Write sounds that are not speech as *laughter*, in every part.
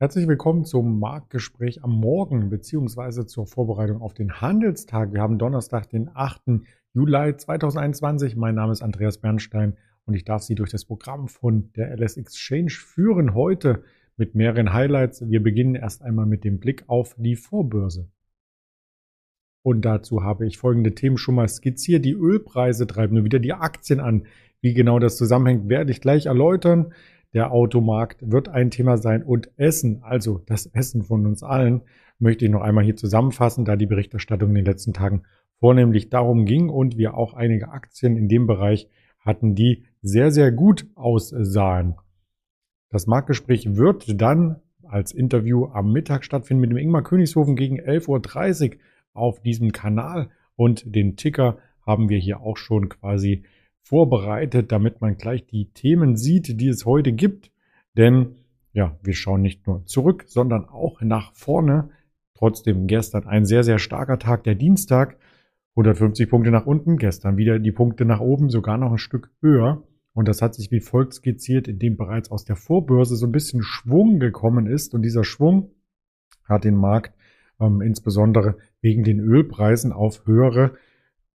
Herzlich willkommen zum Marktgespräch am Morgen beziehungsweise zur Vorbereitung auf den Handelstag. Wir haben Donnerstag, den 8. Juli 2021. Mein Name ist Andreas Bernstein und ich darf Sie durch das Programm von der LS Exchange führen. Heute mit mehreren Highlights. Wir beginnen erst einmal mit dem Blick auf die Vorbörse. Und dazu habe ich folgende Themen schon mal skizziert. Die Ölpreise treiben nur wieder die Aktien an. Wie genau das zusammenhängt, werde ich gleich erläutern. Der Automarkt wird ein Thema sein und Essen, also das Essen von uns allen, möchte ich noch einmal hier zusammenfassen, da die Berichterstattung in den letzten Tagen vornehmlich darum ging und wir auch einige Aktien in dem Bereich hatten, die sehr, sehr gut aussahen. Das Marktgespräch wird dann als Interview am Mittag stattfinden mit dem Ingmar Königshofen gegen 11.30 Uhr auf diesem Kanal und den Ticker haben wir hier auch schon quasi vorbereitet, damit man gleich die Themen sieht, die es heute gibt. Denn ja, wir schauen nicht nur zurück, sondern auch nach vorne. Trotzdem gestern ein sehr, sehr starker Tag, der Dienstag. 150 Punkte nach unten, gestern wieder die Punkte nach oben, sogar noch ein Stück höher. Und das hat sich wie folgt skizziert, indem bereits aus der Vorbörse so ein bisschen Schwung gekommen ist. Und dieser Schwung hat den Markt ähm, insbesondere wegen den Ölpreisen auf höhere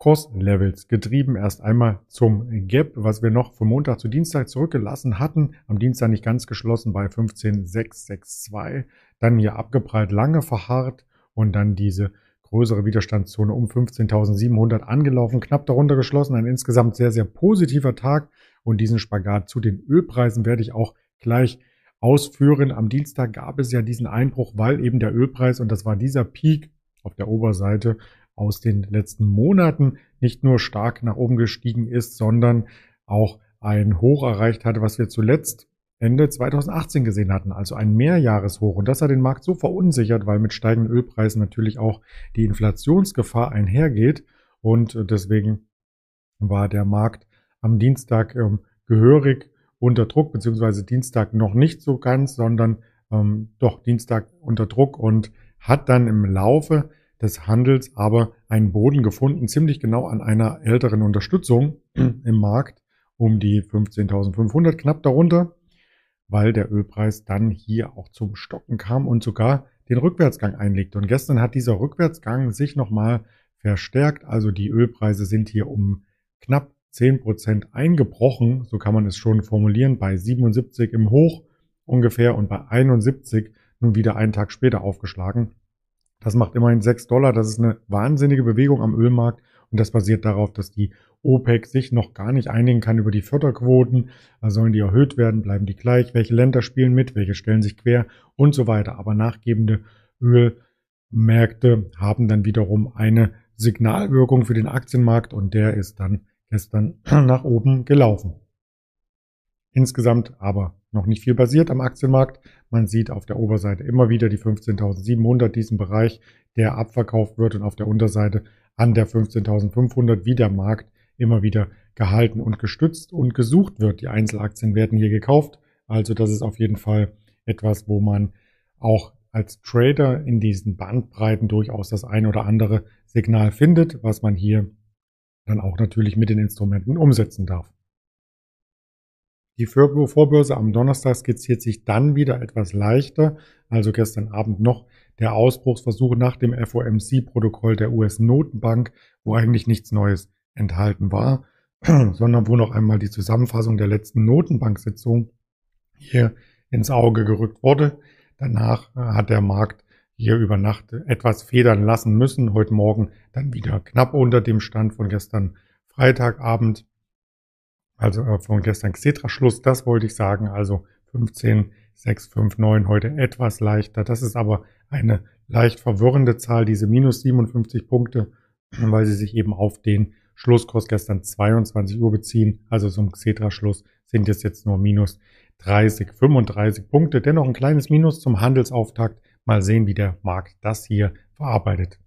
Kostlevels getrieben. Erst einmal zum Gap, was wir noch von Montag zu Dienstag zurückgelassen hatten. Am Dienstag nicht ganz geschlossen bei 15,662. Dann hier abgeprallt, lange verharrt und dann diese größere Widerstandszone um 15.700 angelaufen, knapp darunter geschlossen. Ein insgesamt sehr, sehr positiver Tag. Und diesen Spagat zu den Ölpreisen werde ich auch gleich ausführen. Am Dienstag gab es ja diesen Einbruch, weil eben der Ölpreis, und das war dieser Peak auf der Oberseite, aus den letzten Monaten nicht nur stark nach oben gestiegen ist, sondern auch ein Hoch erreicht hatte, was wir zuletzt Ende 2018 gesehen hatten, also ein Mehrjahreshoch. Und das hat den Markt so verunsichert, weil mit steigenden Ölpreisen natürlich auch die Inflationsgefahr einhergeht. Und deswegen war der Markt am Dienstag ähm, gehörig unter Druck, beziehungsweise Dienstag noch nicht so ganz, sondern ähm, doch Dienstag unter Druck und hat dann im Laufe des Handels aber einen Boden gefunden, ziemlich genau an einer älteren Unterstützung im Markt um die 15.500 knapp darunter, weil der Ölpreis dann hier auch zum Stocken kam und sogar den Rückwärtsgang einlegte. Und gestern hat dieser Rückwärtsgang sich nochmal verstärkt. Also die Ölpreise sind hier um knapp 10% eingebrochen, so kann man es schon formulieren, bei 77 im Hoch ungefähr und bei 71 nun wieder einen Tag später aufgeschlagen. Das macht immerhin 6 Dollar. Das ist eine wahnsinnige Bewegung am Ölmarkt. Und das basiert darauf, dass die OPEC sich noch gar nicht einigen kann über die Förderquoten. Also sollen die erhöht werden? Bleiben die gleich? Welche Länder spielen mit? Welche stellen sich quer? Und so weiter. Aber nachgebende Ölmärkte haben dann wiederum eine Signalwirkung für den Aktienmarkt und der ist dann gestern *clears throat* nach oben gelaufen. Insgesamt aber noch nicht viel passiert am Aktienmarkt. Man sieht auf der Oberseite immer wieder die 15.700, diesen Bereich, der abverkauft wird und auf der Unterseite an der 15.500, wie der Markt immer wieder gehalten und gestützt und gesucht wird. Die Einzelaktien werden hier gekauft. Also das ist auf jeden Fall etwas, wo man auch als Trader in diesen Bandbreiten durchaus das ein oder andere Signal findet, was man hier dann auch natürlich mit den Instrumenten umsetzen darf. Die Vorbörse am Donnerstag skizziert sich dann wieder etwas leichter, also gestern Abend noch der Ausbruchsversuch nach dem FOMC-Protokoll der US-Notenbank, wo eigentlich nichts Neues enthalten war, *clears throat* sondern wo noch einmal die Zusammenfassung der letzten Notenbanksitzung hier ins Auge gerückt wurde. Danach äh, hat der Markt hier über Nacht etwas federn lassen müssen. Heute Morgen dann wieder knapp unter dem Stand von gestern Freitagabend also äh, von gestern Xetra-Schluss, das wollte ich sagen, also 15, 6, 5, 9 heute etwas leichter. Das ist aber eine leicht verwirrende Zahl, diese minus 57 Punkte, *clears throat* weil sie sich eben auf den Schlusskurs gestern 22 Uhr beziehen. Also zum Xetra-Schluss sind es jetzt nur minus 30, 35 Punkte. Dennoch ein kleines Minus zum Handelsauftakt. Mal sehen, wie der Markt das hier verarbeitet.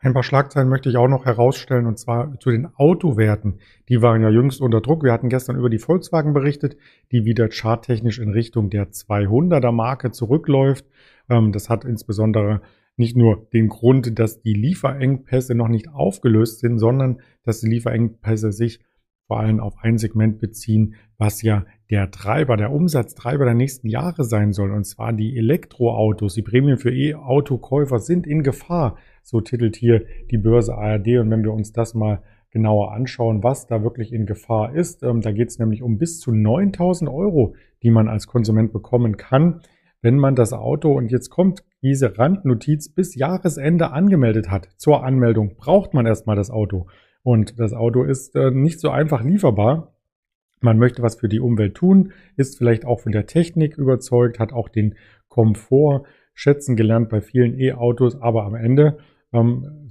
Ein paar Schlagzeilen möchte ich auch noch herausstellen, und zwar zu den Autowerten. Die waren ja jüngst unter Druck. Wir hatten gestern über die Volkswagen berichtet, die wieder charttechnisch in Richtung der 200er Marke zurückläuft. Ähm, das hat insbesondere nicht nur den Grund, dass die Lieferengpässe noch nicht aufgelöst sind, sondern dass die Lieferengpässe sich vor allem auf ein Segment beziehen, was ja der Treiber, der Umsatztreiber der nächsten Jahre sein soll, und zwar die Elektroautos. Die Prämien für E-Autokäufer sind in Gefahr, so titelt hier die Börse ARD. Und wenn wir uns das mal genauer anschauen, was da wirklich in Gefahr ist, ähm, da geht es nämlich um bis zu 9000 Euro, die man als Konsument bekommen kann, wenn man das Auto, und jetzt kommt diese Randnotiz, bis Jahresende angemeldet hat. Zur Anmeldung braucht man erstmal das Auto. Und das Auto ist äh, nicht so einfach lieferbar. Man möchte was für die Umwelt tun, ist vielleicht auch von der Technik überzeugt, hat auch den Komfort schätzen gelernt bei vielen E-Autos, aber am Ende ähm,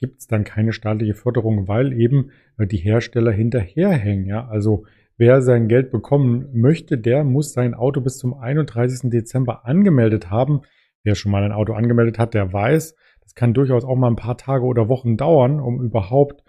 gibt es dann keine staatliche Förderung, weil eben äh, die Hersteller hinterherhängen. Ja? Also wer sein Geld bekommen möchte, der muss sein Auto bis zum 31. Dezember angemeldet haben. Wer schon mal ein Auto angemeldet hat, der weiß, das kann durchaus auch mal ein paar Tage oder Wochen dauern, um überhaupt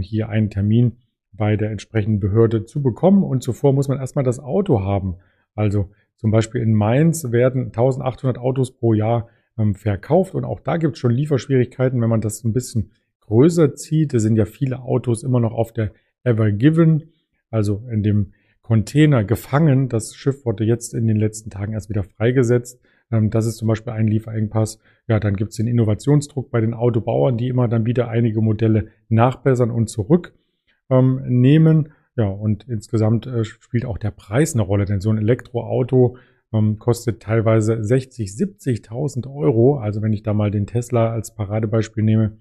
hier einen Termin bei der entsprechenden Behörde zu bekommen. Und zuvor muss man erstmal das Auto haben. Also zum Beispiel in Mainz werden 1800 Autos pro Jahr ähm, verkauft und auch da gibt es schon Lieferschwierigkeiten, wenn man das ein bisschen größer zieht. Da sind ja viele Autos immer noch auf der Ever Given, also in dem Container gefangen. Das Schiff wurde jetzt in den letzten Tagen erst wieder freigesetzt. Ähm, das ist zum Beispiel ein Lieferengpass. Ja, dann gibt es den Innovationsdruck bei den Autobauern, die immer dann wieder einige Modelle nachbessern und zurücknehmen. Ähm, ja, und insgesamt äh, spielt auch der Preis eine Rolle, denn so ein Elektroauto ähm, kostet teilweise 60, 70.000 Euro. Also wenn ich da mal den Tesla als Paradebeispiel nehme,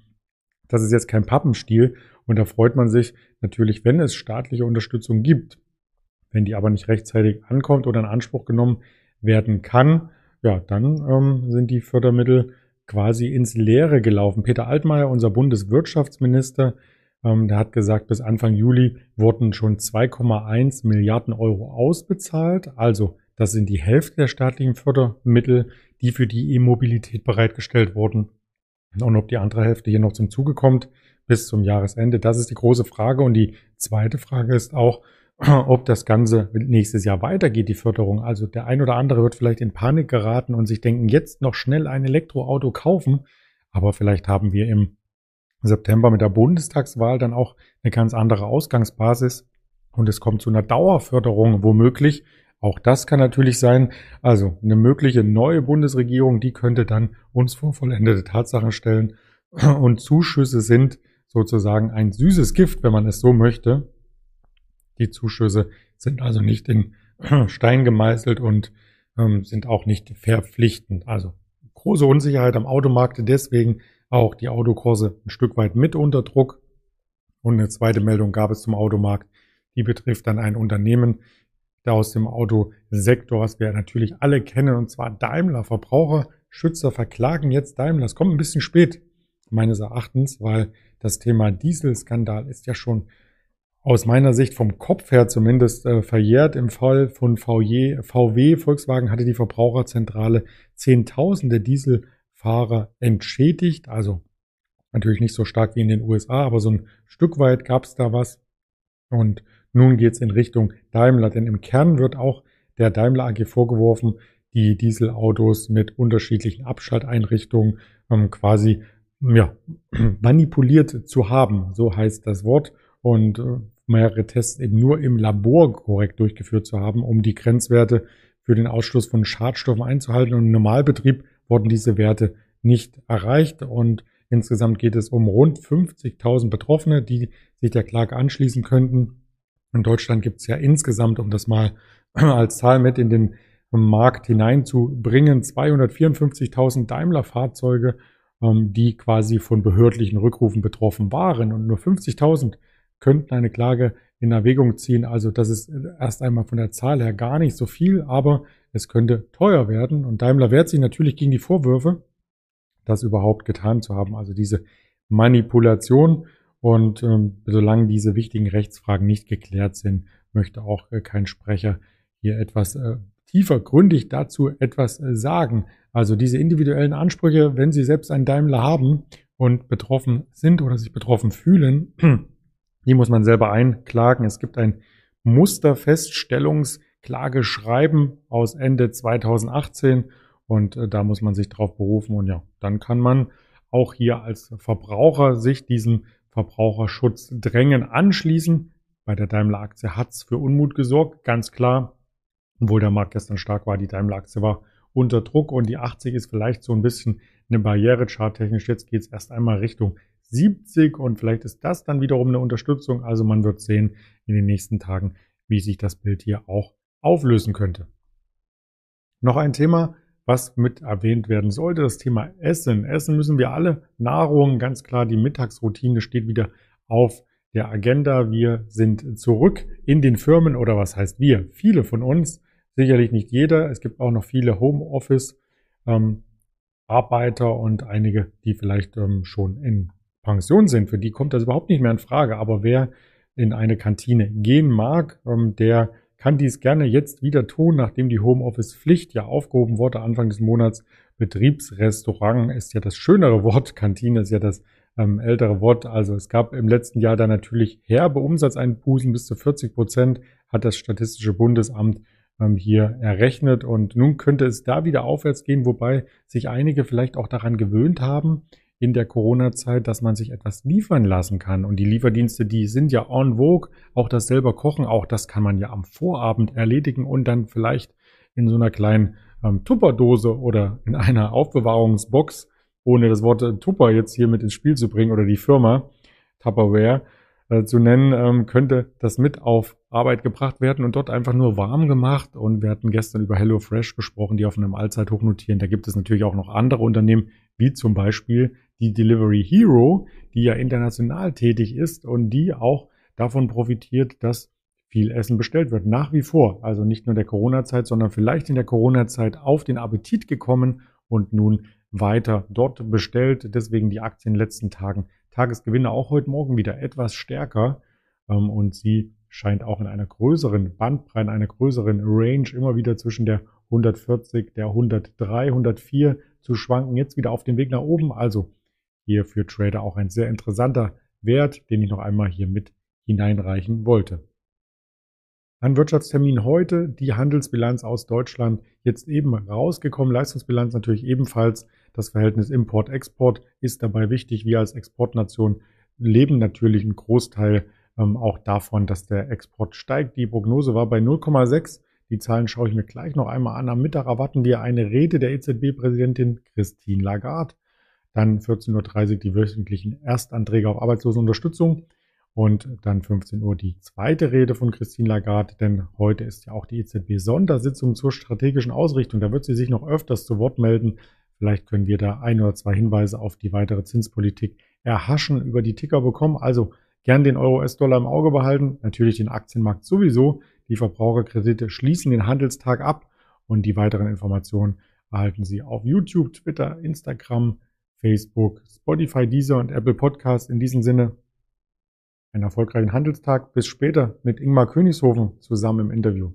das ist jetzt kein Pappenstiel. Und da freut man sich natürlich, wenn es staatliche Unterstützung gibt. Wenn die aber nicht rechtzeitig ankommt oder in Anspruch genommen werden kann, ja, dann ähm, sind die Fördermittel quasi ins Leere gelaufen. Peter Altmaier, unser Bundeswirtschaftsminister, ähm, der hat gesagt, bis Anfang Juli wurden schon 2,1 Milliarden Euro ausbezahlt. Also das sind die Hälfte der staatlichen Fördermittel, die für die E-Mobilität bereitgestellt wurden. Und ob die andere Hälfte hier noch zum Zuge kommt bis zum Jahresende, das ist die große Frage. Und die zweite Frage ist auch, *clears throat* ob das Ganze nächstes Jahr weitergeht, die Förderung. Also der ein oder andere wird vielleicht in Panik geraten und sich denken, jetzt noch schnell ein Elektroauto kaufen. Aber vielleicht haben wir im September mit der Bundestagswahl dann auch eine ganz andere Ausgangsbasis und es kommt zu einer Dauerförderung womöglich auch das kann natürlich sein. Also eine mögliche neue Bundesregierung, die könnte dann uns vor vollendete Tatsachen stellen. *clears throat* Und Zuschüsse sind sozusagen ein süßes Gift, wenn man es so möchte. Die Zuschüsse sind also nicht in *clears throat* Stein gemeißelt und ähm, sind auch nicht verpflichtend. Also große Unsicherheit am Automarkt, deswegen auch die Autokurse ein Stück weit mit unter Druck. Und eine zweite Meldung gab es zum Automarkt, die betrifft dann ein Unternehmen, aus dem Autosektor, was wir natürlich alle kennen, und zwar Daimler. Verbraucherschützer verklagen jetzt Daimler. Es kommt ein bisschen spät, meines Erachtens, weil das Thema Dieselskandal ist ja schon aus meiner Sicht vom Kopf her zumindest äh, verjährt. Im Fall von VW, VW, Volkswagen hatte die Verbraucherzentrale Zehntausende Dieselfahrer entschädigt. Also natürlich nicht so stark wie in den USA, aber so ein Stück weit gab es da was. Und nun geht es in Richtung Daimler, denn im Kern wird auch der Daimler AG vorgeworfen, die Dieselautos mit unterschiedlichen Abschalteinrichtungen ähm, quasi ja, *clears throat* manipuliert zu haben. So heißt das Wort. Und äh, mehrere Tests eben nur im Labor korrekt durchgeführt zu haben, um die Grenzwerte für den Ausstoß von Schadstoffen einzuhalten. Und im Normalbetrieb wurden diese Werte nicht erreicht. Und insgesamt geht es um rund 50.000 Betroffene, die sich der Klage anschließen könnten. In Deutschland gibt es ja insgesamt, um das mal *clears throat* als Zahl mit in den Markt hineinzubringen, 254.000 Daimler-Fahrzeuge, ähm, die quasi von behördlichen Rückrufen betroffen waren. Und nur 50.000 könnten eine Klage in Erwägung ziehen. Also das ist erst einmal von der Zahl her gar nicht so viel, aber es könnte teuer werden. Und Daimler wehrt sich natürlich gegen die Vorwürfe, das überhaupt getan zu haben. Also diese Manipulation und ähm, solange diese wichtigen Rechtsfragen nicht geklärt sind, möchte auch äh, kein Sprecher hier etwas äh, tiefer gründig dazu etwas äh, sagen. Also diese individuellen Ansprüche, wenn Sie selbst einen Daimler haben und betroffen sind oder sich betroffen fühlen, die muss man selber einklagen. Es gibt ein Musterfeststellungsklageschreiben aus Ende 2018 und äh, da muss man sich drauf berufen und ja, dann kann man auch hier als Verbraucher sich diesen Verbraucherschutz drängen anschließen. bei der Daimler-Aktie hat es für Unmut gesorgt, ganz klar. Obwohl der Markt gestern stark war, die Daimler-Aktie war unter Druck und die 80 ist vielleicht so ein bisschen eine Barriere charttechnisch. Jetzt geht es erst einmal Richtung 70 und vielleicht ist das dann wiederum eine Unterstützung. Also man wird sehen in den nächsten Tagen, wie sich das Bild hier auch auflösen könnte. Noch ein Thema, was mit erwähnt werden sollte, das Thema Essen. Essen müssen wir alle. Nahrung, ganz klar, die Mittagsroutine steht wieder auf der Agenda. Wir sind zurück in den Firmen oder was heißt wir? Viele von uns, sicherlich nicht jeder. Es gibt auch noch viele Homeoffice. Ähm, Arbeiter und einige, die vielleicht ähm, schon in Pension sind, für die kommt das überhaupt nicht mehr in Frage. Aber wer in eine Kantine gehen mag, ähm, der kann dies gerne jetzt wieder tun, nachdem die Homeoffice-Pflicht ja aufgehoben wurde Anfang des Monats. Betriebsrestaurant ist ja das schönere Wort, Kantine ist ja das ähm, ältere Wort. Also es gab im letzten Jahr da natürlich herbe Umsatzeinbußen bis zu 40 Prozent, hat das Statistische Bundesamt ähm, hier errechnet. Und nun könnte es da wieder aufwärts gehen, wobei sich einige vielleicht auch daran gewöhnt haben in der Corona-Zeit, dass man sich etwas liefern lassen kann. Und die Lieferdienste, die sind ja en vogue. Auch das selber Kochen, auch das kann man ja am Vorabend erledigen und dann vielleicht in so einer kleinen ähm, Tupperdose oder in einer Aufbewahrungsbox, ohne das Wort Tupper jetzt hier mit ins Spiel zu bringen oder die Firma Tupperware, äh, zu nennen, ähm, könnte das mit auf Arbeit gebracht werden und dort einfach nur warm gemacht. Und wir hatten gestern über HelloFresh gesprochen, die auf einem Allzeithoch notieren. Da gibt es natürlich auch noch andere Unternehmen, wie zum Beispiel die Delivery Hero, die ja international tätig ist und die auch davon profitiert, dass viel Essen bestellt wird. Nach wie vor. Also nicht nur der Corona-Zeit, sondern vielleicht in der Corona-Zeit auf den Appetit gekommen und nun weiter dort bestellt. Deswegen die Aktien in den letzten Tagen Tagesgewinne auch heute Morgen wieder etwas stärker ähm, und sie scheint auch in einer größeren Bandbreite, in einer größeren Range immer wieder zwischen der 140, der 103, 104 zu schwanken. Jetzt wieder auf dem Weg nach oben. Also hier für Trader auch ein sehr interessanter Wert, den ich noch einmal hier mit hineinreichen wollte. Ein Wirtschaftstermin heute, die Handelsbilanz aus Deutschland jetzt eben rausgekommen, Leistungsbilanz natürlich ebenfalls das Verhältnis Import-Export ist dabei wichtig. Wir als Exportnation leben natürlich einen Großteil ähm, auch davon, dass der Export steigt. Die Prognose war bei 0,6. Die Zahlen schaue ich mir gleich noch einmal an. Am Mittag erwarten wir eine Rede der EZB-Präsidentin Christine Lagarde. Dann 14.30 Uhr die wöchentlichen Erstanträge auf Arbeitslosenunterstützung. Und dann 15 Uhr die zweite Rede von Christine Lagarde, denn heute ist ja auch die EZB-Sondersitzung zur strategischen Ausrichtung. Da wird sie sich noch öfters zu Wort melden. Vielleicht können wir da ein oder zwei Hinweise auf die weitere Zinspolitik erhaschen, über die Ticker bekommen. Also gern den Euro-US-Dollar im Auge behalten, natürlich den Aktienmarkt sowieso. Die Verbraucherkredite schließen den Handelstag ab und die weiteren Informationen erhalten Sie auf YouTube, Twitter, Instagram, Facebook, Spotify, Deezer und Apple Podcast. In diesem Sinne einen erfolgreichen Handelstag. Bis später mit Ingmar Königshofen zusammen im Interview.